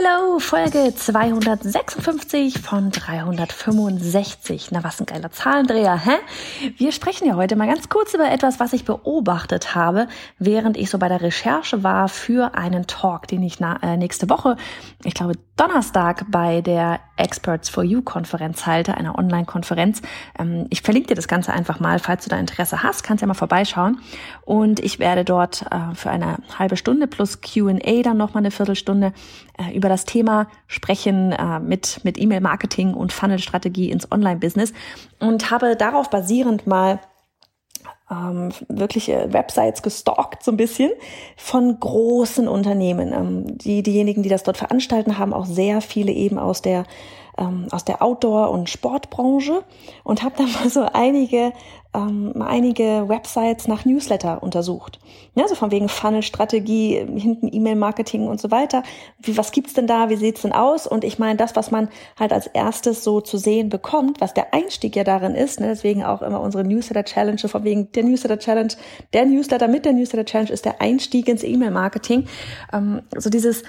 Hello, Folge 256 von 365. Na, was ein geiler Zahlendreher, hä? Wir sprechen ja heute mal ganz kurz über etwas, was ich beobachtet habe, während ich so bei der Recherche war für einen Talk, den ich äh, nächste Woche, ich glaube Donnerstag, bei der Experts for You Konferenz halte, einer Online-Konferenz. Ähm, ich verlinke dir das Ganze einfach mal, falls du da Interesse hast, kannst ja mal vorbeischauen. Und ich werde dort äh, für eine halbe Stunde plus Q&A dann nochmal eine Viertelstunde äh, über das Thema sprechen äh, mit, mit E-Mail-Marketing und Funnel-Strategie ins Online-Business und habe darauf basierend mal ähm, wirkliche Websites gestalkt, so ein bisschen, von großen Unternehmen. Ähm, die, diejenigen, die das dort veranstalten, haben auch sehr viele eben aus der ähm, aus der Outdoor- und Sportbranche und habe dann mal so einige ähm, einige Websites nach Newsletter untersucht. Ja, so von wegen Funnel-Strategie, hinten E-Mail-Marketing und so weiter. Wie, was gibt's denn da? Wie sieht's denn aus? Und ich meine, das, was man halt als erstes so zu sehen bekommt, was der Einstieg ja darin ist, ne, deswegen auch immer unsere Newsletter-Challenge, von wegen der Newsletter-Challenge, der Newsletter mit der Newsletter-Challenge ist der Einstieg ins E-Mail-Marketing. Ähm, so dieses,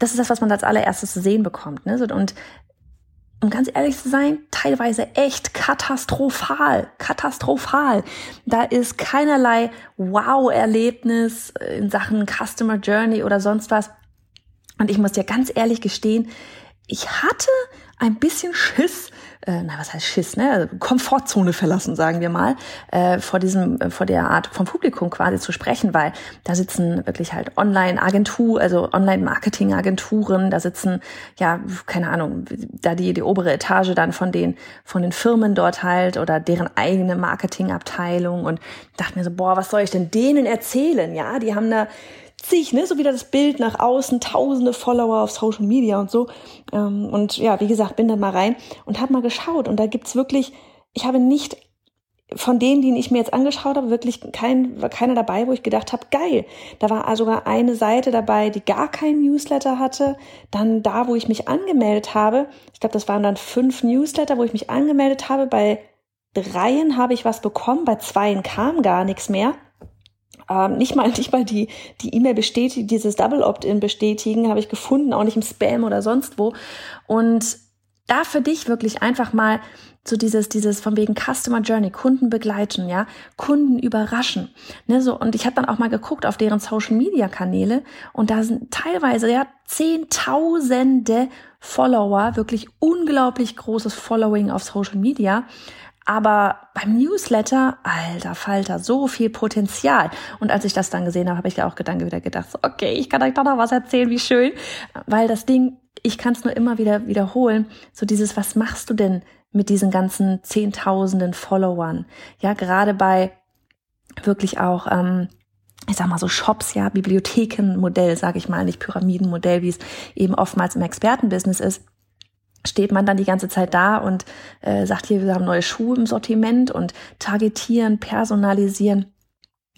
das ist das, was man als allererstes zu sehen bekommt. Ne? Und um ganz ehrlich zu sein, teilweise echt katastrophal, katastrophal. Da ist keinerlei Wow-Erlebnis in Sachen Customer Journey oder sonst was. Und ich muss dir ganz ehrlich gestehen, ich hatte ein bisschen Schiss, äh, na was heißt Schiss, ne? Also Komfortzone verlassen, sagen wir mal, äh, vor diesem, äh, vor der Art vom Publikum quasi zu sprechen, weil da sitzen wirklich halt Online-Agentur, also Online-Marketing-Agenturen, da sitzen, ja, keine Ahnung, da die, die obere Etage dann von den, von den Firmen dort halt oder deren eigene Marketingabteilung und dachte mir so, boah, was soll ich denn denen erzählen? Ja, die haben da zig, ne, so wieder das Bild nach außen, tausende Follower auf Social Media und so. Ähm, und ja, wie gesagt, bin dann mal rein und habe mal geschaut. Und da gibt's wirklich, ich habe nicht von denen, die ich mir jetzt angeschaut habe, wirklich kein, war keiner dabei, wo ich gedacht habe, geil. Da war sogar eine Seite dabei, die gar keinen Newsletter hatte. Dann da, wo ich mich angemeldet habe, ich glaube, das waren dann fünf Newsletter, wo ich mich angemeldet habe. Bei dreien habe ich was bekommen, bei zweien kam gar nichts mehr ähm, nicht mal nicht mal die die E-Mail bestätigen, dieses Double Opt-in bestätigen, habe ich gefunden, auch nicht im Spam oder sonst wo. Und da für dich wirklich einfach mal so dieses, dieses von wegen Customer Journey, Kunden begleiten, ja, Kunden überraschen. Ne, so, und ich habe dann auch mal geguckt auf deren Social Media Kanäle und da sind teilweise ja zehntausende Follower, wirklich unglaublich großes Following auf Social Media. Aber beim Newsletter, alter Falter, so viel Potenzial. Und als ich das dann gesehen habe, habe ich auch dann wieder gedacht, okay, ich kann euch doch noch was erzählen, wie schön. Weil das Ding, ich kann es nur immer wieder wiederholen, so dieses, was machst du denn mit diesen ganzen Zehntausenden Followern? Ja, gerade bei wirklich auch, ähm, ich sag mal so Shops, ja, Bibliothekenmodell, sage ich mal, nicht Pyramidenmodell, wie es eben oftmals im Expertenbusiness ist steht man dann die ganze Zeit da und äh, sagt hier, wir haben neue Schuhe im Sortiment und targetieren, personalisieren.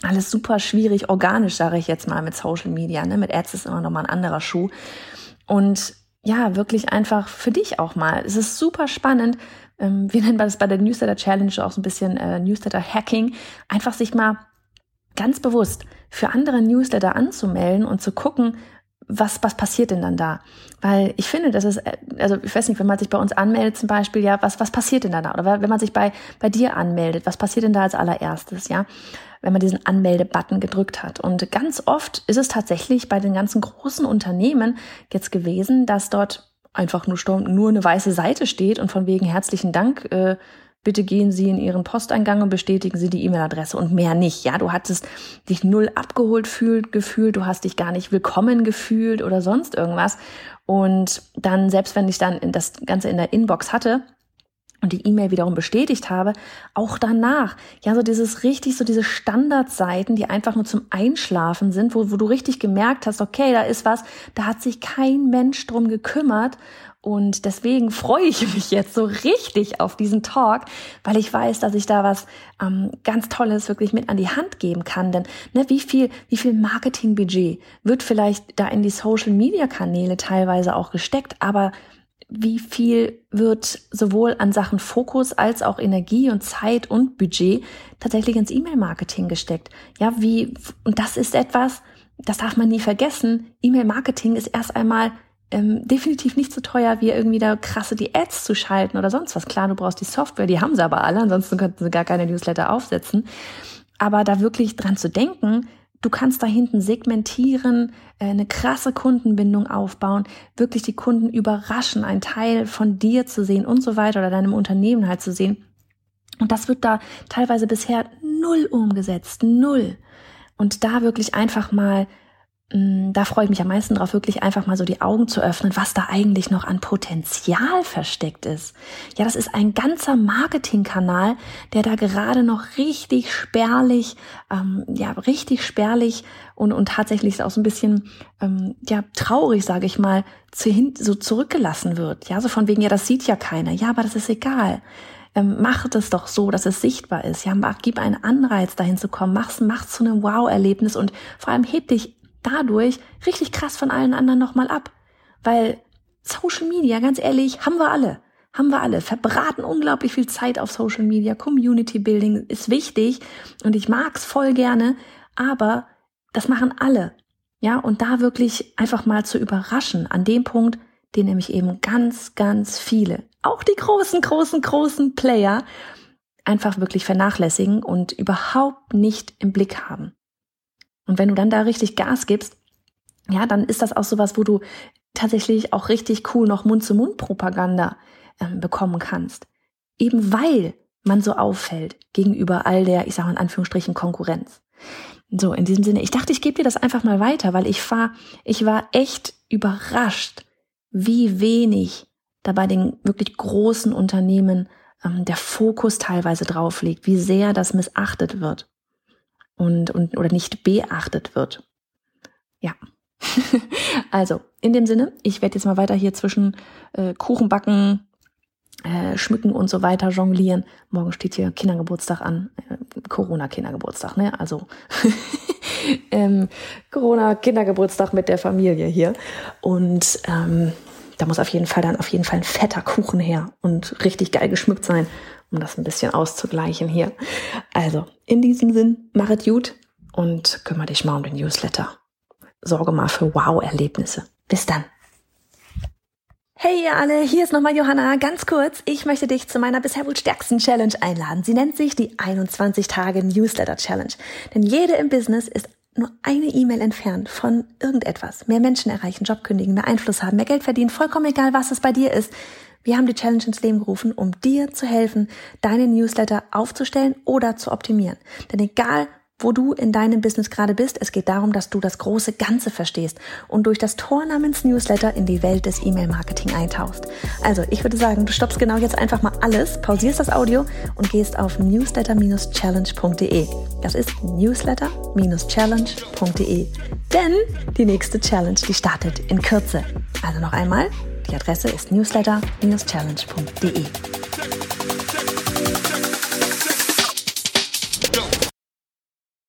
Alles super schwierig, organisch, sage ich jetzt mal, mit Social Media. Ne? Mit Ads ist immer noch mal ein anderer Schuh. Und ja, wirklich einfach für dich auch mal. Es ist super spannend. Ähm, wir nennen das bei der Newsletter Challenge auch so ein bisschen äh, Newsletter Hacking. Einfach sich mal ganz bewusst für andere Newsletter anzumelden und zu gucken, was, was passiert denn dann da? Weil ich finde, das ist, also ich weiß nicht, wenn man sich bei uns anmeldet zum Beispiel, ja, was, was passiert denn da? Oder wenn man sich bei, bei dir anmeldet, was passiert denn da als allererstes, ja? Wenn man diesen Anmelde-Button gedrückt hat. Und ganz oft ist es tatsächlich bei den ganzen großen Unternehmen jetzt gewesen, dass dort einfach nur, nur eine weiße Seite steht und von wegen herzlichen Dank, äh, bitte gehen Sie in Ihren Posteingang und bestätigen Sie die E-Mail-Adresse und mehr nicht. Ja, du hattest dich null abgeholt fühlt, gefühlt, du hast dich gar nicht willkommen gefühlt oder sonst irgendwas. Und dann, selbst wenn ich dann das Ganze in der Inbox hatte, und die E-Mail wiederum bestätigt habe, auch danach, ja, so dieses richtig, so diese Standardseiten, die einfach nur zum Einschlafen sind, wo, wo du richtig gemerkt hast, okay, da ist was, da hat sich kein Mensch drum gekümmert und deswegen freue ich mich jetzt so richtig auf diesen Talk, weil ich weiß, dass ich da was ähm, ganz Tolles wirklich mit an die Hand geben kann. Denn ne, wie viel, wie viel Marketingbudget wird vielleicht da in die Social Media Kanäle teilweise auch gesteckt, aber wie viel wird sowohl an Sachen Fokus als auch Energie und Zeit und Budget tatsächlich ins E-Mail-Marketing gesteckt? Ja, wie, und das ist etwas, das darf man nie vergessen. E-Mail-Marketing ist erst einmal ähm, definitiv nicht so teuer, wie irgendwie da krasse die Ads zu schalten oder sonst was. Klar, du brauchst die Software, die haben sie aber alle, ansonsten könnten sie gar keine Newsletter aufsetzen. Aber da wirklich dran zu denken, du kannst da hinten segmentieren, äh, eine krasse Kundenbindung aufbauen, wirklich die Kunden überraschen, einen Teil von dir zu sehen und so weiter oder deinem Unternehmen halt zu sehen. Und das wird da teilweise bisher null umgesetzt, null. Und da wirklich einfach mal da freue ich mich am meisten drauf, wirklich einfach mal so die Augen zu öffnen, was da eigentlich noch an Potenzial versteckt ist. Ja, das ist ein ganzer Marketingkanal, der da gerade noch richtig spärlich, ähm, ja, richtig spärlich und, und tatsächlich auch so ein bisschen, ähm, ja, traurig, sage ich mal, zu, hin, so zurückgelassen wird. Ja, so von wegen, ja, das sieht ja keiner. Ja, aber das ist egal. Ähm, mach das doch so, dass es sichtbar ist. Ja, mach, gib einen Anreiz, dahin zu kommen. Mach's, mach's zu einem Wow-Erlebnis und vor allem heb dich dadurch richtig krass von allen anderen nochmal ab. Weil Social Media, ganz ehrlich, haben wir alle. Haben wir alle. Verbraten unglaublich viel Zeit auf Social Media. Community Building ist wichtig und ich mag's voll gerne, aber das machen alle. Ja, und da wirklich einfach mal zu überraschen an dem Punkt, den nämlich eben ganz, ganz viele, auch die großen, großen, großen Player, einfach wirklich vernachlässigen und überhaupt nicht im Blick haben. Und wenn du dann da richtig Gas gibst, ja, dann ist das auch sowas, wo du tatsächlich auch richtig cool noch Mund-zu-Mund-Propaganda ähm, bekommen kannst. Eben weil man so auffällt gegenüber all der, ich sage in Anführungsstrichen, Konkurrenz. So, in diesem Sinne, ich dachte, ich gebe dir das einfach mal weiter, weil ich war, ich war echt überrascht, wie wenig da bei den wirklich großen Unternehmen ähm, der Fokus teilweise drauf liegt, wie sehr das missachtet wird und, und oder nicht beachtet wird. Ja. also, in dem Sinne, ich werde jetzt mal weiter hier zwischen äh, Kuchen backen, äh, schmücken und so weiter jonglieren. Morgen steht hier Kindergeburtstag an, äh, Corona-Kindergeburtstag, ne? Also ähm, Corona-Kindergeburtstag mit der Familie hier. Und ähm, da muss auf jeden Fall dann auf jeden Fall ein fetter Kuchen her und richtig geil geschmückt sein um das ein bisschen auszugleichen hier. Also, in diesem Sinn, mach es gut und kümmere dich mal um den Newsletter. Sorge mal für Wow-Erlebnisse. Bis dann. Hey ihr alle, hier ist nochmal Johanna. Ganz kurz, ich möchte dich zu meiner bisher wohl stärksten Challenge einladen. Sie nennt sich die 21 Tage Newsletter Challenge. Denn jede im Business ist nur eine E-Mail entfernt von irgendetwas. Mehr Menschen erreichen, Job kündigen, mehr Einfluss haben, mehr Geld verdienen, vollkommen egal, was es bei dir ist. Wir haben die Challenge ins Leben gerufen, um dir zu helfen, deine Newsletter aufzustellen oder zu optimieren. Denn egal, wo du in deinem Business gerade bist. Es geht darum, dass du das große Ganze verstehst und durch das Tor namens Newsletter in die Welt des E-Mail-Marketing eintauchst. Also, ich würde sagen, du stoppst genau jetzt einfach mal alles, pausierst das Audio und gehst auf newsletter-challenge.de. Das ist newsletter-challenge.de. Denn die nächste Challenge, die startet in Kürze. Also noch einmal die Adresse ist newsletter-challenge.de.